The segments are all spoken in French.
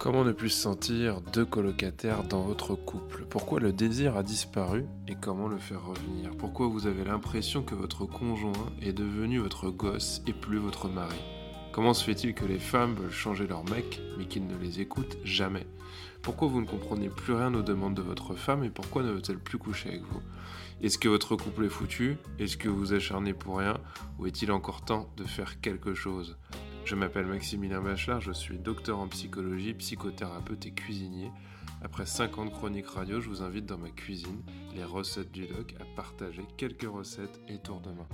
Comment ne plus se sentir deux colocataires dans votre couple? Pourquoi le désir a disparu et comment le faire revenir? Pourquoi vous avez l'impression que votre conjoint est devenu votre gosse et plus votre mari? Comment se fait-il que les femmes veulent changer leur mec mais qu'ils ne les écoutent jamais? Pourquoi vous ne comprenez plus rien aux demandes de votre femme et pourquoi ne veut-elle plus coucher avec vous? Est-ce que votre couple est foutu? Est-ce que vous acharnez pour rien? Ou est-il encore temps de faire quelque chose? Je m'appelle Maximilien Bachelard, je suis docteur en psychologie, psychothérapeute et cuisinier. Après 50 chroniques radio, je vous invite dans ma cuisine, les recettes du doc, à partager quelques recettes et tours de main.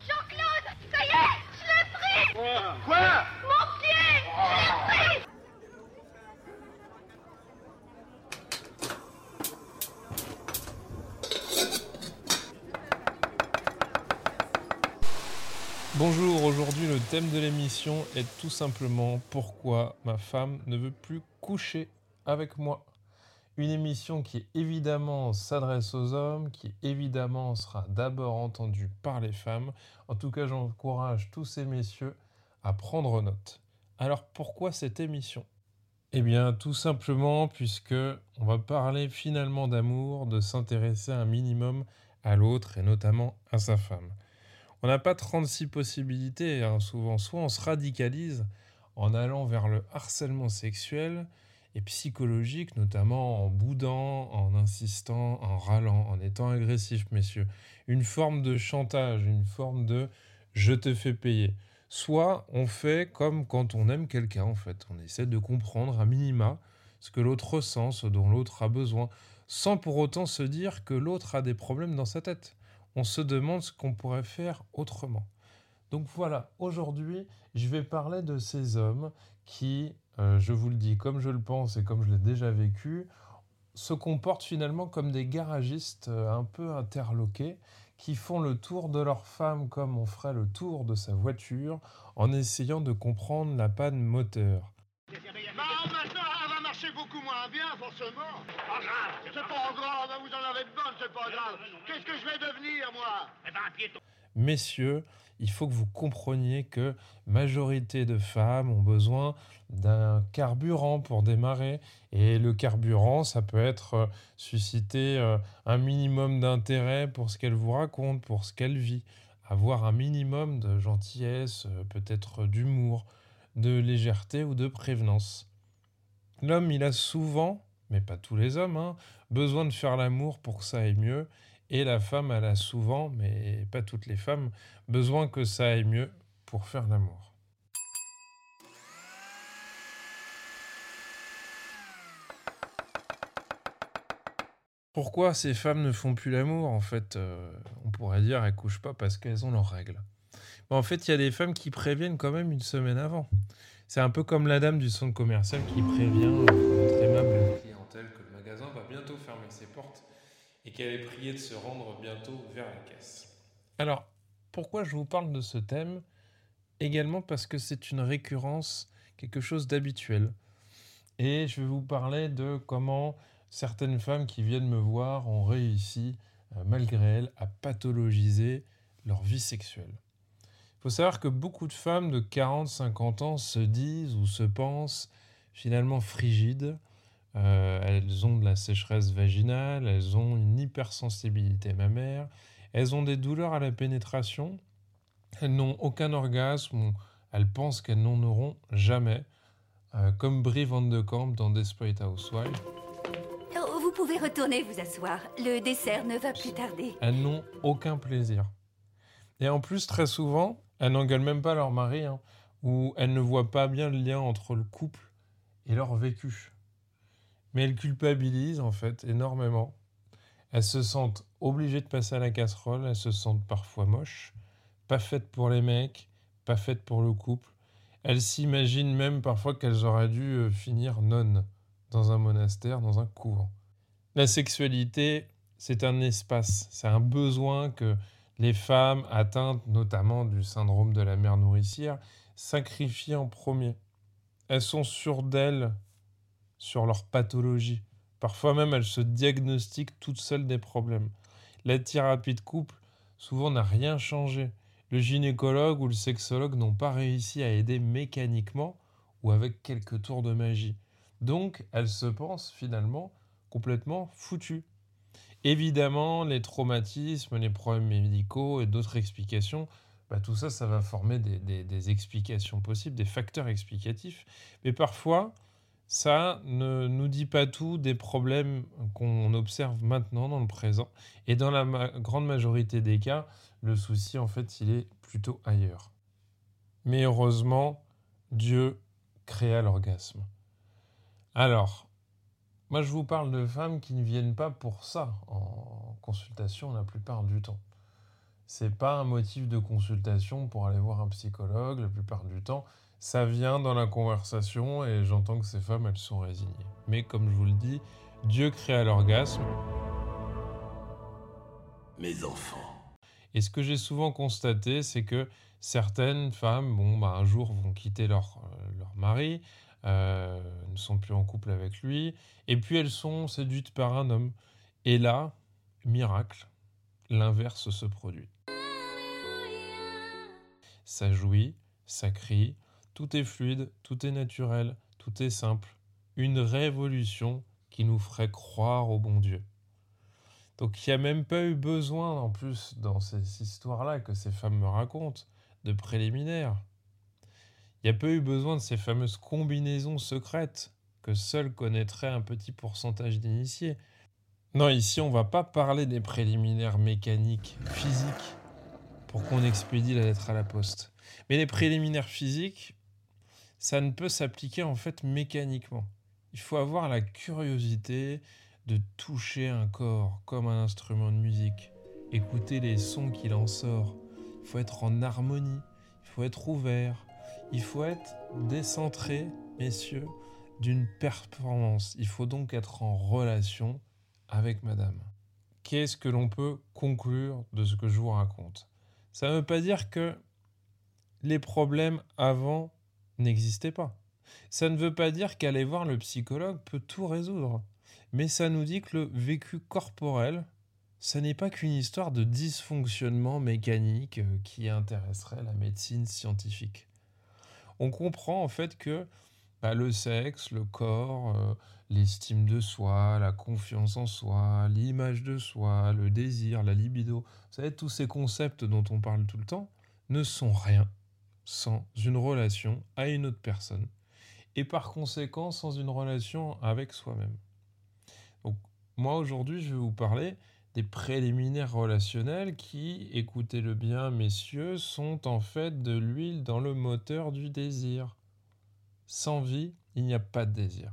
Jean-Claude, ça y est, je l'ai pris Quoi? Quoi? Thème de l'émission est tout simplement pourquoi ma femme ne veut plus coucher avec moi? Une émission qui évidemment s'adresse aux hommes, qui évidemment sera d'abord entendue par les femmes. En tout cas, j'encourage tous ces messieurs à prendre note. Alors pourquoi cette émission? Eh bien tout simplement puisque on va parler finalement d'amour, de s'intéresser un minimum à l'autre et notamment à sa femme. On n'a pas 36 possibilités, hein, souvent. Soit on se radicalise en allant vers le harcèlement sexuel et psychologique, notamment en boudant, en insistant, en râlant, en étant agressif, messieurs. Une forme de chantage, une forme de je te fais payer. Soit on fait comme quand on aime quelqu'un, en fait. On essaie de comprendre à minima ce que l'autre ressent, ce dont l'autre a besoin, sans pour autant se dire que l'autre a des problèmes dans sa tête on se demande ce qu'on pourrait faire autrement. Donc voilà, aujourd'hui, je vais parler de ces hommes qui, euh, je vous le dis comme je le pense et comme je l'ai déjà vécu, se comportent finalement comme des garagistes euh, un peu interloqués qui font le tour de leur femme comme on ferait le tour de sa voiture en essayant de comprendre la panne moteur. Bah maintenant, elle va marcher beaucoup moins bien, forcément. Pas grave. C'est pas grave, hein, vous en avez de bonnes, c'est pas grave. Qu'est-ce que je vais devenir, moi Eh ben, un piéton. Messieurs, il faut que vous compreniez que majorité de femmes ont besoin d'un carburant pour démarrer et le carburant ça peut être euh, susciter euh, un minimum d'intérêt pour ce qu'elle vous raconte, pour ce qu'elle vit, avoir un minimum de gentillesse, euh, peut-être d'humour, de légèreté ou de prévenance. L'homme, il a souvent, mais pas tous les hommes, hein, besoin de faire l'amour pour que ça aille mieux, et la femme, elle a souvent, mais pas toutes les femmes, besoin que ça aille mieux pour faire l'amour. Pourquoi ces femmes ne font plus l'amour En fait, euh, on pourrait dire elles couchent pas parce qu'elles ont leurs règles. Mais en fait, il y a des femmes qui préviennent quand même une semaine avant. C'est un peu comme la dame du centre commercial qui prévient notre aimable clientèle que le magasin va bientôt fermer ses portes et qu'elle est priée de se rendre bientôt vers la caisse. Alors, pourquoi je vous parle de ce thème? Également parce que c'est une récurrence, quelque chose d'habituel. Et je vais vous parler de comment certaines femmes qui viennent me voir ont réussi, euh, malgré elles, à pathologiser leur vie sexuelle. Il faut savoir que beaucoup de femmes de 40-50 ans se disent ou se pensent finalement frigides. Euh, elles ont de la sécheresse vaginale, elles ont une hypersensibilité mammaire, elles ont des douleurs à la pénétration, elles n'ont aucun orgasme, elles pensent qu'elles n'en auront jamais, euh, comme Brie Van de Kamp dans Desperate Housewives. Oh, vous pouvez retourner vous asseoir. Le dessert ne va plus tarder. Elles n'ont aucun plaisir. Et en plus, très souvent, elles n'engueulent même pas leur mari, hein, ou elles ne voient pas bien le lien entre le couple et leur vécu. Mais elles culpabilisent en fait énormément. Elles se sentent obligées de passer à la casserole, elles se sentent parfois moches, pas faites pour les mecs, pas faites pour le couple. Elles s'imaginent même parfois qu'elles auraient dû euh, finir nonnes dans un monastère, dans un couvent. La sexualité, c'est un espace, c'est un besoin que les femmes atteintes notamment du syndrome de la mère nourricière sacrifient en premier. Elles sont sûres d'elles, sur leur pathologie. Parfois même, elles se diagnostiquent toutes seules des problèmes. La thérapie de couple, souvent, n'a rien changé. Le gynécologue ou le sexologue n'ont pas réussi à aider mécaniquement ou avec quelques tours de magie. Donc, elle se pense finalement complètement foutue. Évidemment, les traumatismes, les problèmes médicaux et d'autres explications, bah, tout ça, ça va former des, explications possibles, des facteurs explicatifs. Mais parfois, ça ne nous dit pas tout des problèmes qu'on observe maintenant dans le présent. Et dans la grande majorité des cas, le souci, en fait, il est plutôt ailleurs. Mais heureusement, Dieu créa l'orgasme. Alors, moi, je vous parle de femmes qui ne viennent pas pour ça en consultation la plupart du temps. C'est pas un motif de consultation pour aller voir un psychologue la plupart du temps. Ça vient dans la conversation et j'entends que ces femmes, elles sont résignées. Mais comme je vous le dis, Dieu créa l'orgasme. Mes enfants. Et ce que j'ai souvent constaté, c'est que certaines femmes, bon, bah, un jour vont quitter leur, euh, leur mari, euh, ne sont plus en couple avec lui, et puis elles sont séduites par un homme. Et là, miracle, l'inverse se produit. Ça jouit, ça crie, tout est fluide, tout est naturel, tout est simple. Une révolution qui nous ferait croire au bon Dieu. Donc il n'y a même pas eu besoin, en plus, dans ces histoires-là que ces femmes me racontent, de préliminaires. N'y a pas eu besoin de ces fameuses combinaisons secrètes que seul connaîtrait un petit pourcentage d'initiés. Non, ici, on va pas parler des préliminaires mécaniques, physiques, pour qu'on expédie la lettre à la poste. Mais les préliminaires physiques, ça ne peut s'appliquer en fait mécaniquement. Il faut avoir la curiosité de toucher un corps comme un instrument de musique, écouter les sons qu'il en sort. Il faut être en harmonie, il faut être ouvert, il faut être décentré, messieurs, d'une performance. Il faut donc être en relation avec madame. Qu'est-ce que l'on peut conclure de ce que je vous raconte? Ça ne veut pas dire que les problèmes avant n'existaient pas. Ça ne veut pas dire qu'aller voir le psychologue peut tout résoudre. Mais ça nous dit que le vécu corporel, ça n'est pas qu'une histoire de dysfonctionnement mécanique euh, qui intéresserait la médecine scientifique on comprend en fait que bah, le sexe, le corps, euh, l'estime de soi, la confiance en soi, l'image de soi, le désir, la libido, vous savez, tous ces concepts dont on parle tout le temps, ne sont rien sans une relation à une autre personne. Et par conséquent, sans une relation avec soi-même. Donc, moi aujourd'hui, je vais vous parler des préliminaires relationnels qui, écoutez-le bien messieurs, sont en fait de l'huile dans le moteur du désir. Sans vie, il n'y a pas de désir.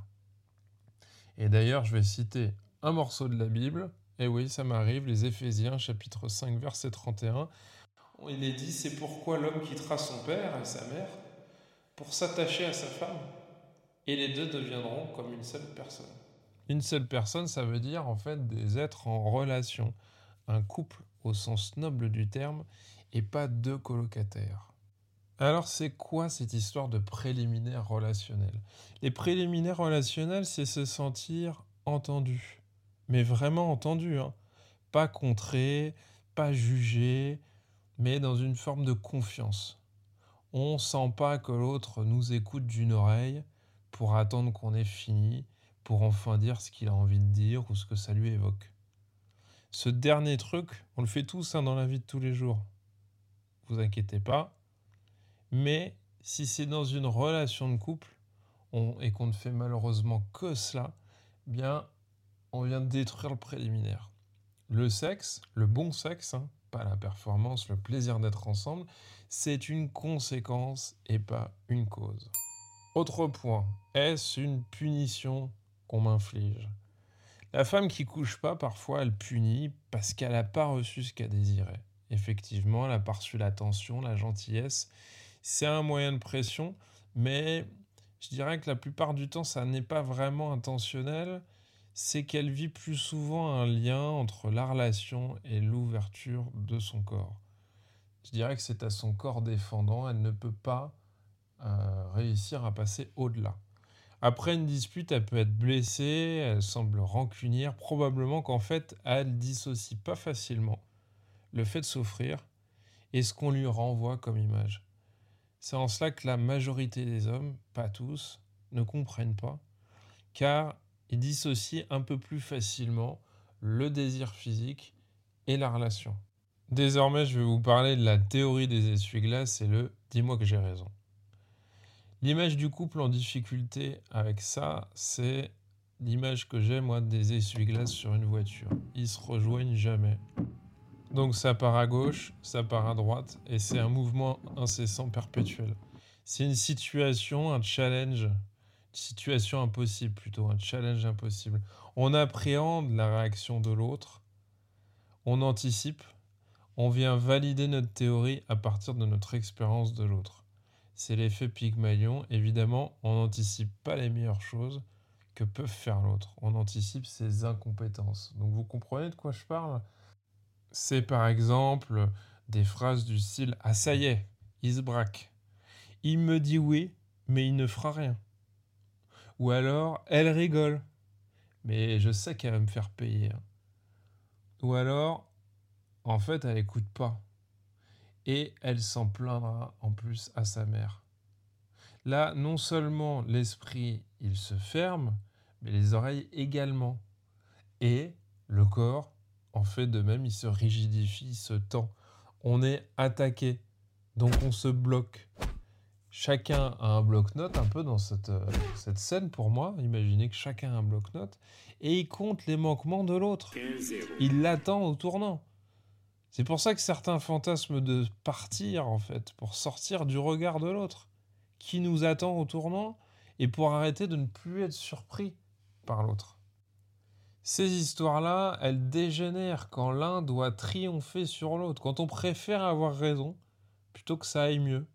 Et d'ailleurs, je vais citer un morceau de la Bible. Et oui, ça m'arrive, les Éphésiens, chapitre 5, verset 31. Il est dit, c'est pourquoi l'homme quittera son père et sa mère pour s'attacher à sa femme, et les deux deviendront comme une seule personne. Une seule personne, ça veut dire en fait des êtres en relation. Un couple au sens noble du terme et pas deux colocataires. Alors c'est quoi cette histoire de préliminaire relationnel? Les préliminaires relationnels, c'est se sentir entendu. Mais vraiment entendu, hein. pas contré, pas jugé, mais dans une forme de confiance. On sent pas que l'autre nous écoute d'une oreille pour attendre qu'on ait fini pour enfin dire ce qu'il a envie de dire ou ce que ça lui évoque. Ce dernier truc, on le fait tous hein, dans la vie de tous les jours. Vous inquiétez pas. Mais si c'est dans une relation de couple et qu'on ne fait malheureusement que cela, bien, on vient de détruire le préliminaire. Le sexe, le bon sexe, hein, pas la performance, le plaisir d'être ensemble, c'est une conséquence et pas une cause. Autre point, est-ce une punition m'inflige. La femme qui couche pas, parfois, elle punit parce qu'elle n'a pas reçu ce qu'elle désirait. Effectivement, elle a pas reçu l'attention, la gentillesse. C'est un moyen de pression, mais je dirais que la plupart du temps, ça n'est pas vraiment intentionnel. C'est qu'elle vit plus souvent un lien entre la relation et l'ouverture de son corps. Je dirais que c'est à son corps défendant, elle ne peut pas euh, réussir à passer au-delà. Après une dispute, elle peut être blessée, elle semble rancunière, probablement qu'en fait, elle dissocie pas facilement le fait de souffrir et ce qu'on lui renvoie comme image. C'est en cela que la majorité des hommes, pas tous, ne comprennent pas, car ils dissocient un peu plus facilement le désir physique et la relation. Désormais, je vais vous parler de la théorie des essuie-glaces et le dis-moi que j'ai raison. L'image du couple en difficulté avec ça, c'est l'image que j'ai moi des essuie-glaces sur une voiture. Ils se rejoignent jamais. Donc ça part à gauche, ça part à droite, et c'est un mouvement incessant perpétuel. C'est une situation, un challenge, une situation impossible plutôt, un challenge impossible. On appréhende la réaction de l'autre, on anticipe, on vient valider notre théorie à partir de notre expérience de l'autre. C'est l'effet Pygmalion. Évidemment, on n'anticipe pas les meilleures choses que peuvent faire l'autre. On anticipe ses incompétences. Donc vous comprenez de quoi je parle? C'est par exemple des phrases du style Ah ça y est, il se braque. Il me dit oui, mais il ne fera rien. Ou alors, elle rigole, mais je sais qu'elle va me faire payer. Ou alors, en fait, elle n'écoute pas. Et elle s'en plaindra en plus à sa mère. Là, non seulement l'esprit, il se ferme, mais les oreilles également. Et le corps, en fait de même, il se rigidifie, il se tend. On est attaqué, donc on se bloque. Chacun a un bloc-notes un peu dans cette, euh, cette scène pour moi. Imaginez que chacun a un bloc-notes et il compte les manquements de l'autre. Il l'attend au tournant. C'est pour ça que certains fantasment de partir, en fait, pour sortir du regard de l'autre, qui nous attend au tournant, et pour arrêter de ne plus être surpris par l'autre. Ces histoires-là, elles dégénèrent quand l'un doit triompher sur l'autre, quand on préfère avoir raison plutôt que ça aille mieux,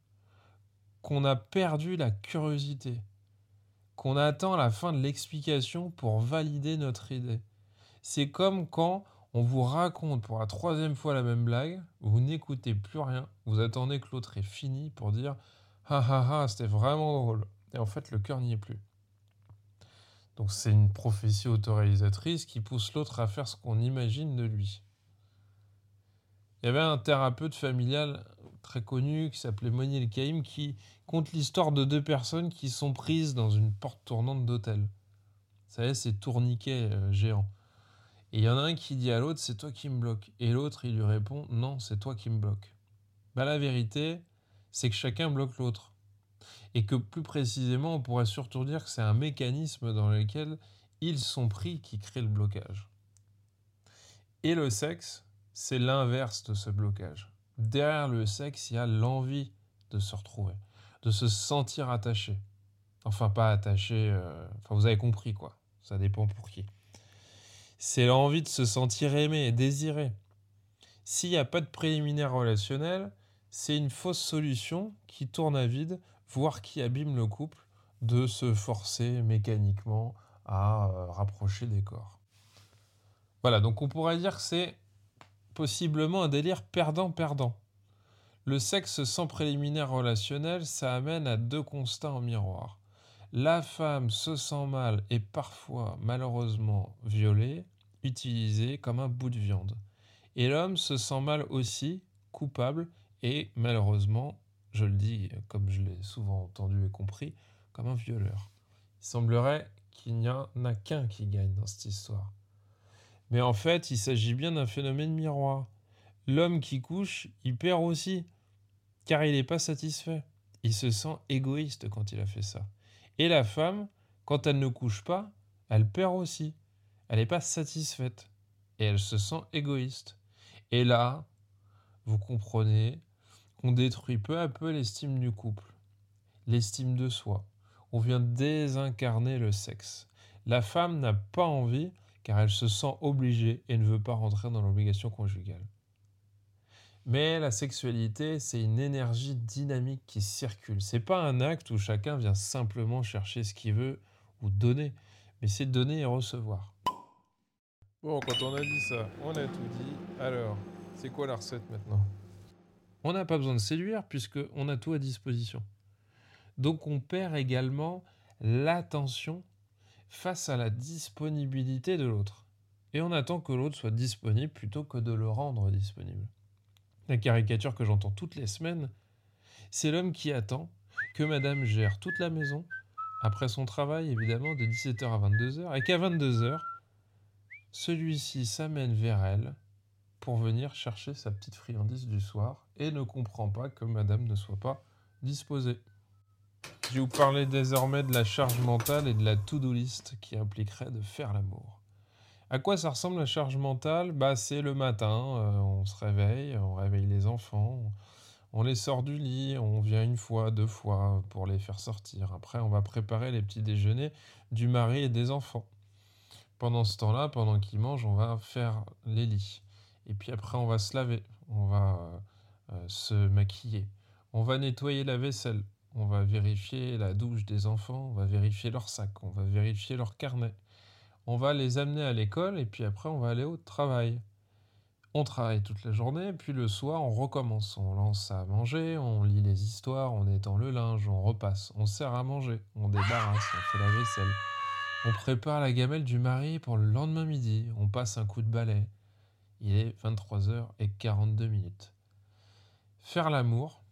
qu'on a perdu la curiosité, qu'on attend la fin de l'explication pour valider notre idée. C'est comme quand on vous raconte pour la troisième fois la même blague, vous n'écoutez plus rien, vous attendez que l'autre ait fini pour dire ah ah ah, c'était vraiment drôle. Et en fait, le cœur n'y est plus. Donc c'est une prophétie autoréalisatrice qui pousse l'autre à faire ce qu'on imagine de lui. Il y avait un thérapeute familial très connu qui s'appelait Moniel Caïm qui compte l'histoire de deux personnes qui sont prises dans une porte tournante d'hôtel. Vous savez, ces tourniquets euh, géants. Et il y en a un qui dit à l'autre, c'est toi qui me bloques. Et l'autre, il lui répond, non, c'est toi qui me bloques. Bah, la vérité, c'est que chacun bloque l'autre. Et que plus précisément, on pourrait surtout dire que c'est un mécanisme dans lequel ils sont pris qui crée le blocage. Et le sexe, c'est l'inverse de ce blocage. Derrière le sexe, il y a l'envie de se retrouver, de se sentir attaché. Enfin, pas attaché, euh, enfin, vous avez compris quoi. Ça dépend pour qui c'est l'envie de se sentir aimé et désiré. S'il n'y a pas de préliminaire relationnel, c'est une fausse solution qui tourne à vide, voire qui abîme le couple, de se forcer mécaniquement à euh, rapprocher des corps. Voilà, donc on pourrait dire que c'est possiblement un délire perdant-perdant. Le sexe sans préliminaire relationnel, ça amène à deux constats en miroir. La femme se sent mal et parfois malheureusement violée, utilisée comme un bout de viande. Et l'homme se sent mal aussi, coupable et malheureusement, je le dis comme je l'ai souvent entendu et compris, comme un violeur. Il semblerait qu'il n'y en a qu'un qui gagne dans cette histoire. Mais en fait, il s'agit bien d'un phénomène miroir. L'homme qui couche, il perd aussi, car il n'est pas satisfait. Il se sent égoïste quand il a fait ça. Et la femme, quand elle ne couche pas, elle perd aussi. Elle n'est pas satisfaite. Et elle se sent égoïste. Et là, vous comprenez qu'on détruit peu à peu l'estime du couple, l'estime de soi. On vient désincarner le sexe. La femme n'a pas envie car elle se sent obligée et ne veut pas rentrer dans l'obligation conjugale. Mais la sexualité, c'est une énergie dynamique qui circule. C'est pas un acte où chacun vient simplement chercher ce qu'il veut ou donner, mais c'est donner et recevoir. Bon, quand on a dit ça, on a tout dit. Alors, c'est quoi la recette maintenant? On n'a pas besoin de séduire puisque on a tout à disposition. Donc on perd également l'attention face à la disponibilité de l'autre. Et on attend que l'autre soit disponible plutôt que de le rendre disponible. La caricature que j'entends toutes les semaines, c'est l'homme qui attend que madame gère toute la maison, après son travail évidemment de 17h à 22h, et qu'à 22h, celui-ci s'amène vers elle pour venir chercher sa petite friandise du soir et ne comprend pas que madame ne soit pas disposée. Je vais vous parler désormais de la charge mentale et de la to-do list qui impliquerait de faire l'amour. À quoi ça ressemble la charge mentale? Bah, C'est le matin, euh, on se réveille, on réveille les enfants, on les sort du lit, on vient une fois, deux fois pour les faire sortir. Après, on va préparer les petits déjeuners du mari et des enfants. Pendant ce temps-là, pendant qu'ils mangent, on va faire les lits. Et puis après, on va se laver, on va euh, euh, se maquiller, on va nettoyer la vaisselle, on va vérifier la douche des enfants, on va vérifier leur sac, on va vérifier leur carnet. On va les amener à l'école et puis après, on va aller au travail. On travaille toute la journée, puis le soir, on recommence. On lance à manger, on lit les histoires, on étend le linge, on repasse, on sert à manger, on débarrasse, on fait la vaisselle. On prépare la gamelle du mari pour le lendemain midi, on passe un coup de balai. Il est 23h42 minutes. Faire l'amour,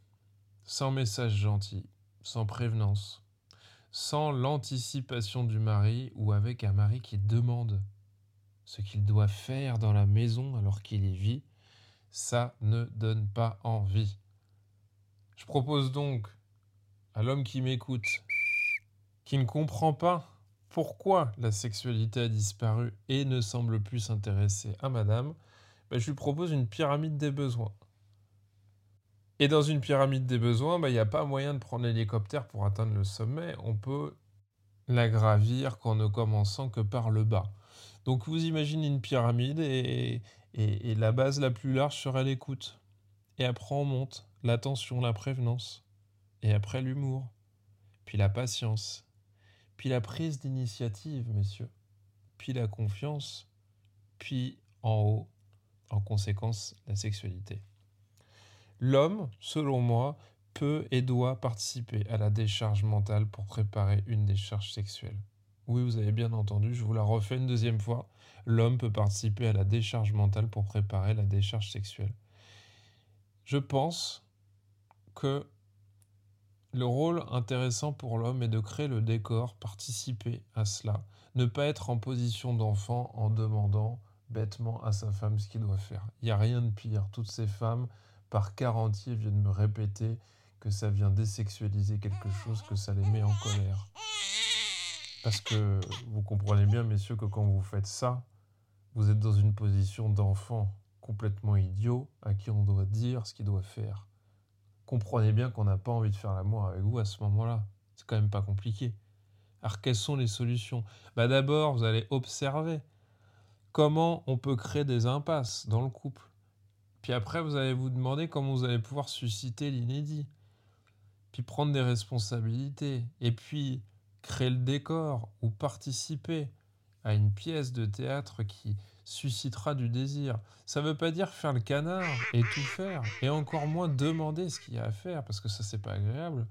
sans message gentil, sans prévenance, sans l'anticipation du mari ou avec un mari qui demande ce qu'il doit faire dans la maison alors qu'il y vit, ça ne donne pas envie. Je propose donc à l'homme qui m'écoute, qui ne comprend pas pourquoi la sexualité a disparu et ne semble plus s'intéresser à madame, ben, je lui propose une pyramide des besoins. Et dans une pyramide des besoins, ben, il n'y a pas moyen de prendre l'hélicoptère pour atteindre le sommet. On peut la gravir qu'en ne commençant que par le bas. Donc vous imaginez une pyramide et, et, la base la plus large serait l'écoute. Et après on monte l'attention, la prévenance. Et après l'humour. Puis la patience. Puis la prise d'initiative, messieurs. Puis la confiance. Puis en haut, en conséquence, la sexualité. L'homme, selon moi, peut et doit participer à la décharge mentale pour préparer une décharge sexuelle. Oui, vous avez bien entendu, je vous la refais une deuxième fois. L'homme peut participer à la décharge mentale pour préparer la décharge sexuelle. Je pense que le rôle intéressant pour l'homme est de créer le décor, participer à cela, ne pas être en position d'enfant en demandant bêtement à sa femme ce qu'il doit faire. Il n'y a rien de pire. Toutes ces femmes, par quart entier, viennent me répéter que ça vient désexualiser quelque chose, que ça les met en colère. Parce que vous comprenez bien, messieurs, que quand vous faites ça, vous êtes dans une position d'enfant complètement idiot à qui on doit dire ce qu'il doit faire. Comprenez bien qu'on n'a pas envie de faire l'amour avec vous à ce moment-là. C'est quand même pas compliqué. Alors quelles sont les solutions? Bah D'abord, vous allez observer comment on peut créer des impasses dans le couple. Puis après, vous allez vous demander comment vous allez pouvoir susciter l'inédit. Puis prendre des responsabilités. Et puis créer le décor ou participer à une pièce de théâtre qui suscitera du désir. Ça ne veut pas dire faire le canard et tout faire, et encore moins demander ce qu'il y a à faire, parce que ça, c'est pas agréable.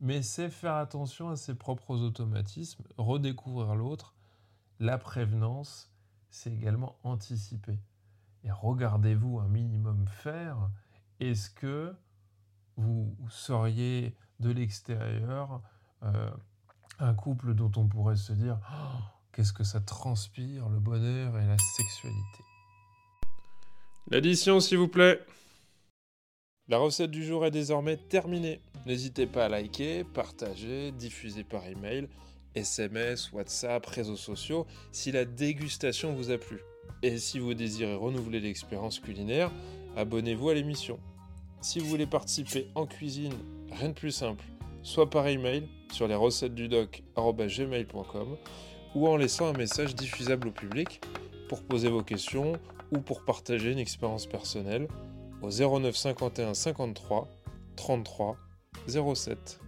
Mais c'est faire attention à ses propres automatismes, redécouvrir l'autre. La prévenance, c'est également anticiper. Et regardez-vous un minimum faire. Est-ce que vous seriez de l'extérieur euh, un couple dont on pourrait se dire oh, qu'est-ce que ça transpire, le bonheur et la sexualité? L'addition, s'il vous plaît. La recette du jour est désormais terminée. N'hésitez pas à liker, partager, diffuser par email, SMS, WhatsApp, réseaux sociaux si la dégustation vous a plu. Et si vous désirez renouveler l'expérience culinaire, abonnez-vous à l'émission. Si vous voulez participer en cuisine, rien de plus simple soit par email sur les recettes du doc.gmail.com ou en laissant un message diffusable au public pour poser vos questions ou pour partager une expérience personnelle au 09 51 53 33 07.